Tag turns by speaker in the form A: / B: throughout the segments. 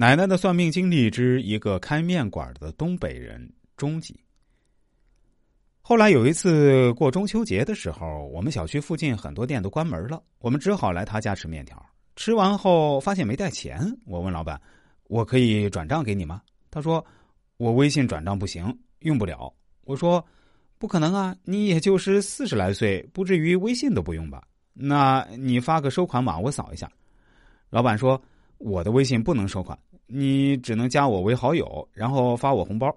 A: 奶奶的算命经历之一个开面馆的东北人终极。后来有一次过中秋节的时候，我们小区附近很多店都关门了，我们只好来他家吃面条。吃完后发现没带钱，我问老板：“我可以转账给你吗？”他说：“我微信转账不行，用不了。”我说：“不可能啊，你也就是四十来岁，不至于微信都不用吧？那你发个收款码，我扫一下。”老板说：“我的微信不能收款。”你只能加我为好友，然后发我红包。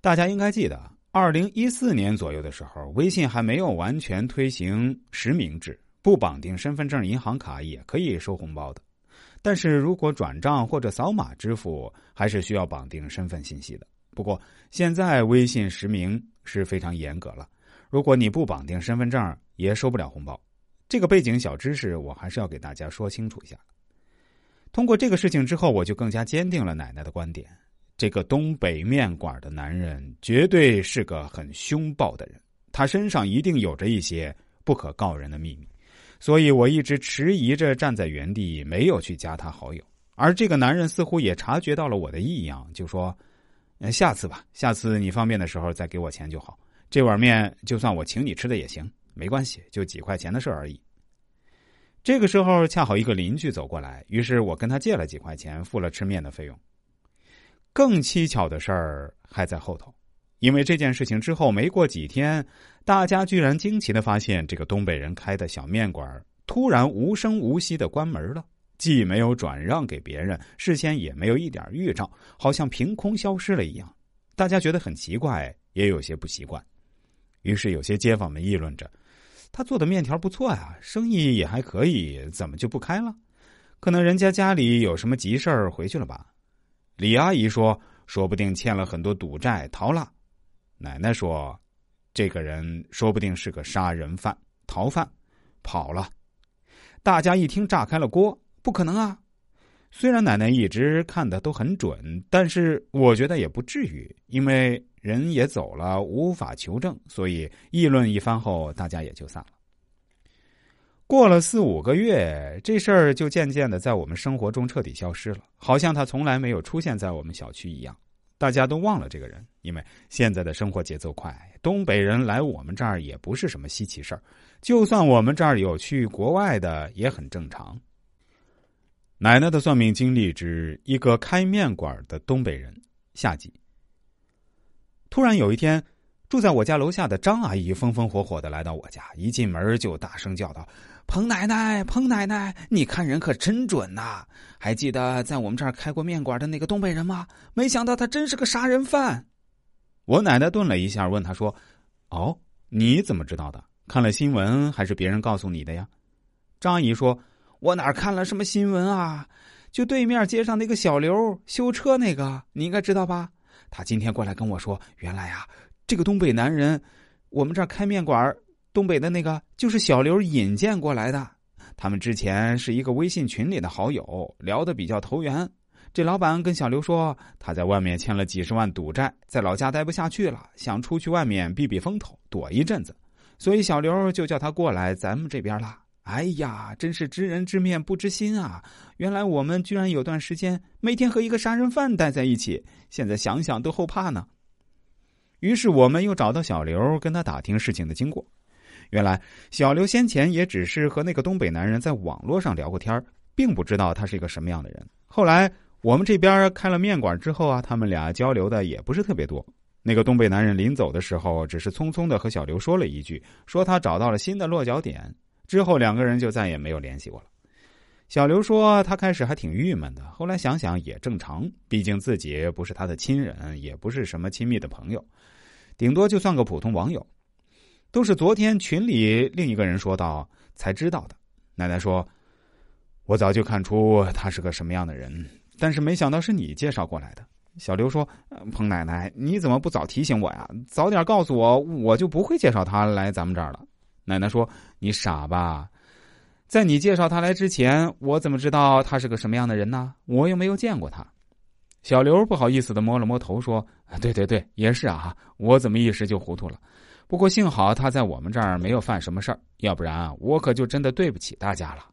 A: 大家应该记得，二零一四年左右的时候，微信还没有完全推行实名制，不绑定身份证、银行卡也可以收红包的。但是如果转账或者扫码支付，还是需要绑定身份信息的。不过现在微信实名是非常严格了，如果你不绑定身份证，也收不了红包。这个背景小知识，我还是要给大家说清楚一下。通过这个事情之后，我就更加坚定了奶奶的观点：这个东北面馆的男人绝对是个很凶暴的人，他身上一定有着一些不可告人的秘密。所以我一直迟疑着站在原地，没有去加他好友。而这个男人似乎也察觉到了我的异样，就说：“下次吧，下次你方便的时候再给我钱就好。这碗面就算我请你吃的也行，没关系，就几块钱的事而已。”这个时候，恰好一个邻居走过来，于是我跟他借了几块钱，付了吃面的费用。更蹊跷的事儿还在后头，因为这件事情之后没过几天，大家居然惊奇的发现，这个东北人开的小面馆突然无声无息的关门了，既没有转让给别人，事先也没有一点预兆，好像凭空消失了一样。大家觉得很奇怪，也有些不习惯，于是有些街坊们议论着。他做的面条不错呀，生意也还可以，怎么就不开了？可能人家家里有什么急事儿回去了吧？李阿姨说：“说不定欠了很多赌债逃了。”奶奶说：“这个人说不定是个杀人犯、逃犯，跑了。”大家一听炸开了锅，不可能啊！虽然奶奶一直看的都很准，但是我觉得也不至于，因为。人也走了，无法求证，所以议论一番后，大家也就散了。过了四五个月，这事儿就渐渐的在我们生活中彻底消失了，好像他从来没有出现在我们小区一样。大家都忘了这个人，因为现在的生活节奏快，东北人来我们这儿也不是什么稀奇事儿。就算我们这儿有去国外的，也很正常。奶奶的算命经历之一个开面馆的东北人下集。突然有一天，住在我家楼下的张阿姨风风火火的来到我家，一进门就大声叫道：“彭奶奶，彭奶奶，你看人可真准呐！还记得在我们这儿开过面馆的那个东北人吗？没想到他真是个杀人犯。”我奶奶顿了一下，问他说：“哦，你怎么知道的？看了新闻还是别人告诉你的呀？”张阿姨说：“我哪看了什么新闻啊？就对面街上那个小刘修车那个，你应该知道吧？”他今天过来跟我说：“原来啊，这个东北男人，我们这儿开面馆，东北的那个就是小刘引荐过来的。他们之前是一个微信群里的好友，聊得比较投缘。这老板跟小刘说，他在外面欠了几十万赌债，在老家待不下去了，想出去外面避避风头，躲一阵子。所以小刘就叫他过来咱们这边了。哎呀，真是知人知面不知心啊！原来我们居然有段时间每天和一个杀人犯待在一起，现在想想都后怕呢。于是我们又找到小刘，跟他打听事情的经过。原来小刘先前也只是和那个东北男人在网络上聊过天并不知道他是一个什么样的人。后来我们这边开了面馆之后啊，他们俩交流的也不是特别多。那个东北男人临走的时候，只是匆匆的和小刘说了一句，说他找到了新的落脚点。之后两个人就再也没有联系过了。小刘说，他开始还挺郁闷的，后来想想也正常，毕竟自己不是他的亲人，也不是什么亲密的朋友，顶多就算个普通网友。都是昨天群里另一个人说到才知道的。奶奶说：“我早就看出他是个什么样的人，但是没想到是你介绍过来的。”小刘说：“彭奶奶，你怎么不早提醒我呀？早点告诉我，我就不会介绍他来咱们这儿了。”奶奶说：“你傻吧，在你介绍他来之前，我怎么知道他是个什么样的人呢？我又没有见过他。”小刘不好意思的摸了摸头，说：“对对对，也是啊，我怎么一时就糊涂了？不过幸好他在我们这儿没有犯什么事儿，要不然我可就真的对不起大家了。”